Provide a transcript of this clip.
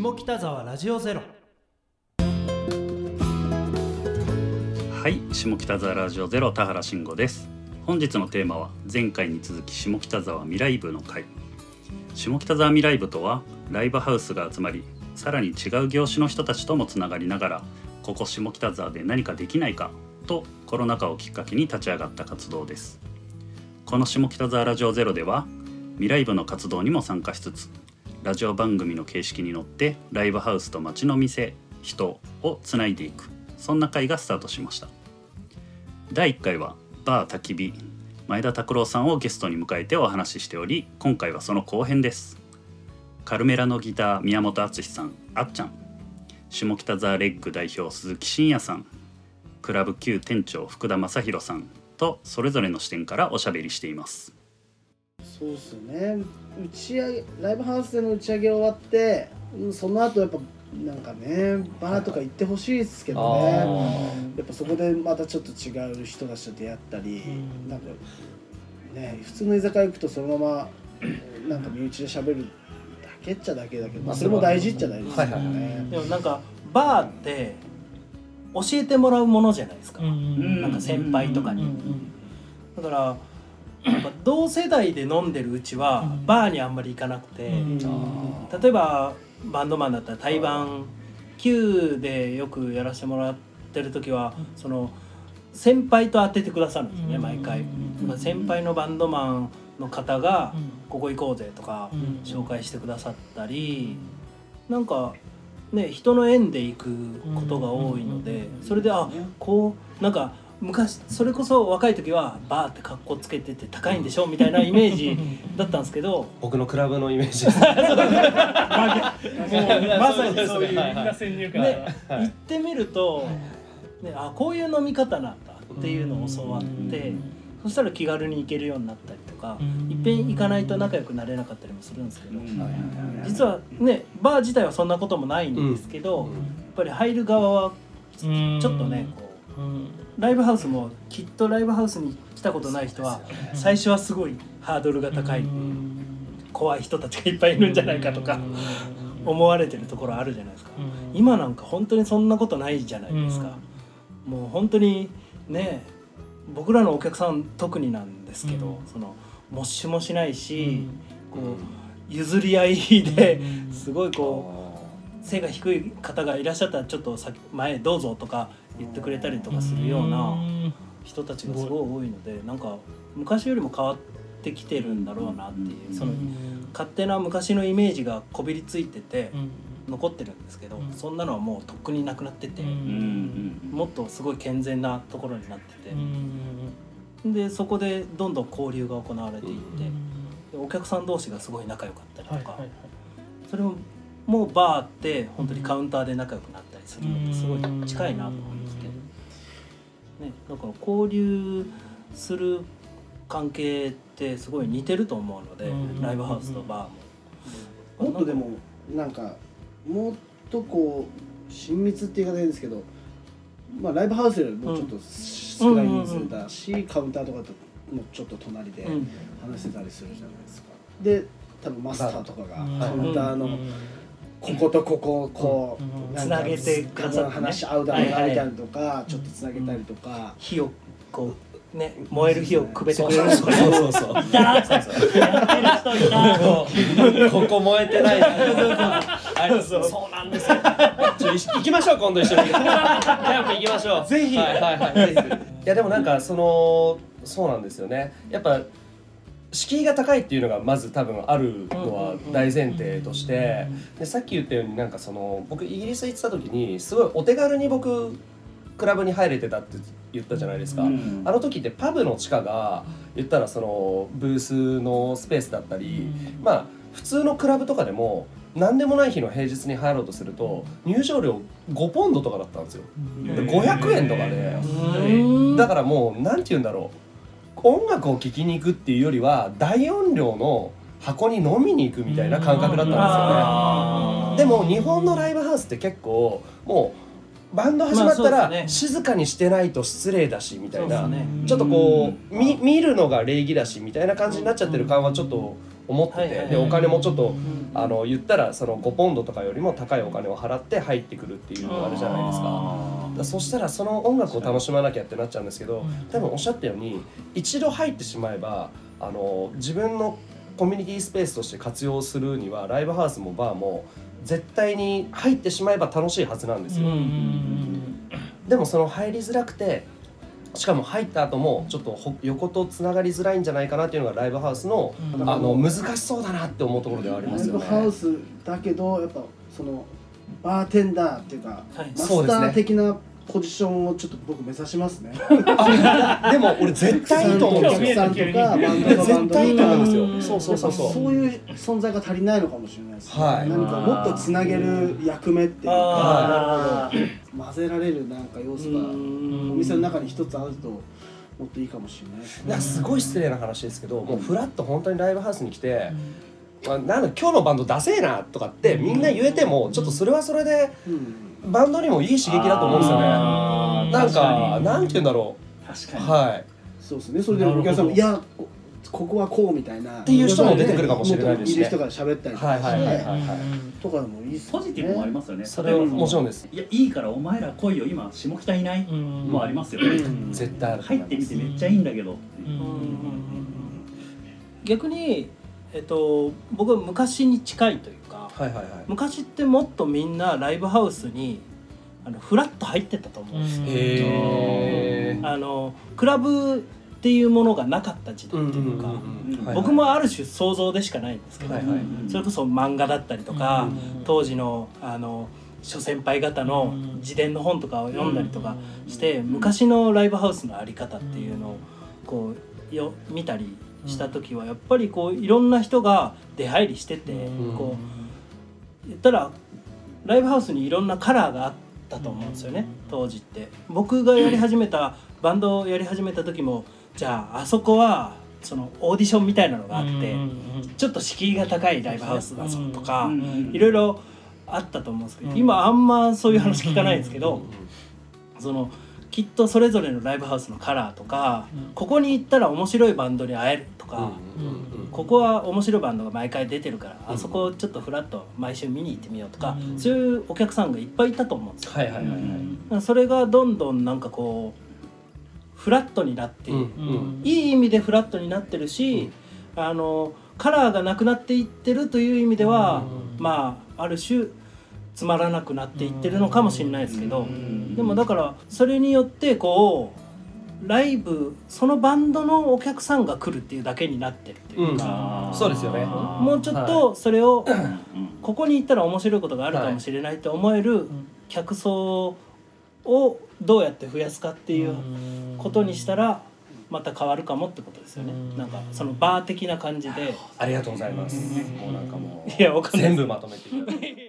下北沢ラジオゼロ。はい下北沢ラジオゼロ田原慎吾です。本日のテーマは前回に続き下北沢未来部の会下北沢未来部とはライブハウスが集まりさらに違う業種の人たちともつながりながらここ下北沢で何かできないかとコロナ禍をきっかけに立ち上がった活動です。この下北沢ラジオゼロでは未来部の活動にも参加しつつラジオ番組の形式にのってライブハウスと街の店人をつないでいくそんな会がスタートしました。第1回はバー焚き火前田拓郎さんをゲストに迎えてお話ししており今回はその後編です。カルメラのギター宮本敦さんあっちゃん。下北沢レッグ代表鈴木真也さん。クラブ Q 店長福田正宏さんとそれぞれの視点からおしゃべりしています。そうっすね。打ち上げライブハウスでの打ち上げ終わってうんその後やっぱなんかねバーとか行ってほしいですけどね。やっぱそこでまたちょっと違う人たちと出会ったり、うん。なんかね普通の居酒屋行くとそのまま なんか身内で喋るだけっちゃだけだけど、まあ、それも大事っちゃ大事ですよはいはいね。でもなんかバーって教えてもらうものじゃないですか、んなんか先輩とかに、だからなん。か同世代で飲んでるうちはうん。バーにあんまり行かなくて、うん。例えばバンドマンだったら対バン Q でよくやらせてもらってる時は、その先輩と当ててくださるんですよね、うん。毎回、先輩のバンドマンの方が「ここ行こうぜ」とかうん。紹介してくださったり、なんかね人の縁で行くことが多いので、それであこうなんか昔それこそ若い時はバーって格好つけてて高いんでしょみたいなイメージだったんですけど僕のクラブのイメージです。もうまさにそういう先入観で行ってみると、ね、あこういう飲み方なんだっていうのを教わって、そしたら気軽に行けるようになったりとか、いっぺん行かないと仲良くなれなかったりもするんですけど、実はねバー自体はそんなこともないんですけど、やっぱり入る側はちょっとねこうライブハウスもきっとライブハウスに来たことない人は最初はすごいハードルが高い、怖い人たちがいっぱいいるんじゃないかとか思われてるところあるじゃないですか。今なんか本当にそんなことないじゃないですか、もう本当にね僕らのお客さん特になんですけど、うん。そのもっしもしないし、こう譲り合いですごいこう背が低い方がいらっしゃったらちょっと先前どうぞとか言ってくれたりとかするような人たちがすごい多いのでなんか昔よりも変わってきてるんだろうなっていうその勝手な昔のイメージがこびりついてて残ってるんですけど、うん。そんなのはもうとっくになくなってて、うん。もっとすごい健全なところになってて、でそこでどんどん交流が行われていって、でお客さん同士がすごい仲良かったりとか、それももうバーって本当にカウンターで仲良くなったりするのとすごい近いなと思ってて、ね、だから交流する関係ってすごい似てると思うので、うん。ライブハウスとバーも。もっとでもなんかもっとこう親密って言い方ですけど、まあ、ライブハウスよりもちょっと少ない人数だし、カウンターとかともうちょっと隣でうん。話せたりするじゃないですか。で多分マスターとかがうん。カウンターのこことここをこうつなげてくださってね話し合うだろうなみたいなのとかちょっとつなげたりとか。火をこうね燃える火をくべてくれるそうそうそう。いたやってる人いたここ燃えてないそうそうなんですよ。行きましょう今度一緒に。キャンプ行きましょう。ぜひはいはいはい。ぜひ。いやでもなんかそのそうなんですよね。やっぱ敷居が高いっていうのがまず多分あるのは大前提としてでさっき言ったようになんかその僕イギリス行ってた時にすごいお手軽に僕クラブに入れてたって言ったじゃないですか、うんあの時ってパブの地下が言ったらそのブースのスペースだったり、まあ普通のクラブとかでも何でもない日の平日に入ろうとすると入場料5ポンドとかだったんですよ。で500円とかで。うん。だからもうなんて言うんだろう音楽を聴きに行くっていうよりは大音量の箱に飲みに行くみたいな感覚だったんですよね。でも日本のライブハウスって結構もうバンド始まったら静かにしてないと失礼だしみたいな、ね。ちょっとこう見見るのが礼儀だしみたいな感じになっちゃってる感はちょっと思ってて、でお金もちょっとうん。あの言ったらその5ポンドとかよりも高いお金を払って入ってくるっていうのがあるじゃないですか。だそしたらその音楽を楽しまなきゃってなっちゃうんですけど多分おっしゃったように一度入ってしまえばあの自分のコミュニティスペースとして活用するにはライブハウスもバーも絶対に入ってしまえば楽しいはずなんですよ。でもその入りづらくてしかも入った後もちょっとほ横とつながりづらいんじゃないかなっていうのがライブハウスの,、うん。あの難しそうだなって思うところではありライますよね。ブハウスだけどやっぱそのバーテンダーっていうか、はい。マスタそうですねー的なポジションをちょっと僕目指しますね。あでも俺絶対いいと思うんですよ。さんとかバンドがバンド絶対いいと思うんですよ。うんそうそうそうそう。そういう存在が足りないのかもしれないですね。はい何かもっとつなげる役目っていうか混ぜられるなんか要素がおうん店の中に一つあるともっといいかもしれないですごい失礼な話ですけど、もうフラッと本当にライブハウスに来て、まあ、なんだ今日のバンドダセえなとかってみんな言えてもちょっとそれはそれでうんバンドにもいい刺激だと思うんですよね。なんかなんて言うんだろう。確かに、はい。そうですね。それでお客さんもいやこここはこうみたいなっていう人も出てくるかもしれないですしねいる人が喋ったりとかはいはいはいしてはいはい。とかでもいいですね。ポジティブもありますよねそれはもちろんんです。いやいいからお前ら来いよ今下北いない、もありますよね、うん絶対。入ってみてめっちゃいいんだけど逆に、えっと、僕は昔に近いというかはいはいはい。昔ってもっとみんなライブハウスにあのフラッと入ってたと思うんですよ。あのクラブっていうものがなかった時代っていうか、僕もある種想像でしかないんですけど、はいはい。それこそ漫画だったりとか、当時のあの諸先輩方の自伝の本とかを読んだりとかして、昔のライブハウスのあり方っていうのをこうよ見たりした時はやっぱりこういろんな人が出入りしてて、ん。こう言ったらライブハウスにいろんなカラーがあったと思うんですよね。当時って。僕がやり始めたバンドをやり始めた時もじゃああそこはそのオーディションみたいなのがあって。ちょっと敷居が高いライブハウスだぞとか、うんいろいろあったと思うんですけど、今あんまそういう話聞かないんですけど、そのきっとそれぞれのライブハウスのカラーとか、ここに行ったら面白いバンドに会えるとか、ここは面白いバンドが毎回出てるから、あそこちょっとフラッと毎週見に行ってみようとか、そういうお客さんがいっぱいいたと思うんですよ。はいはいはいはい。それがどんどんなんかこうフラットになっていい意味でフラットになってるし、あのカラーがなくなっていってるという意味では、まあある種つまらなくなっていってるのかもしれないですけど、でもだからそれによってこうライブそのバンドのお客さんが来るっていうだけになってるっていうか、あーそうですよねもうちょっとそれを、うんここに行ったら面白いことがあるかもしれないと思える客層をどうやって増やすかっていうことにしたらまた変わるかもってことですよね。なんかそのバー的な感じで。ありがとうございます。もうなんかもういやわかんない全部まとめていただいて。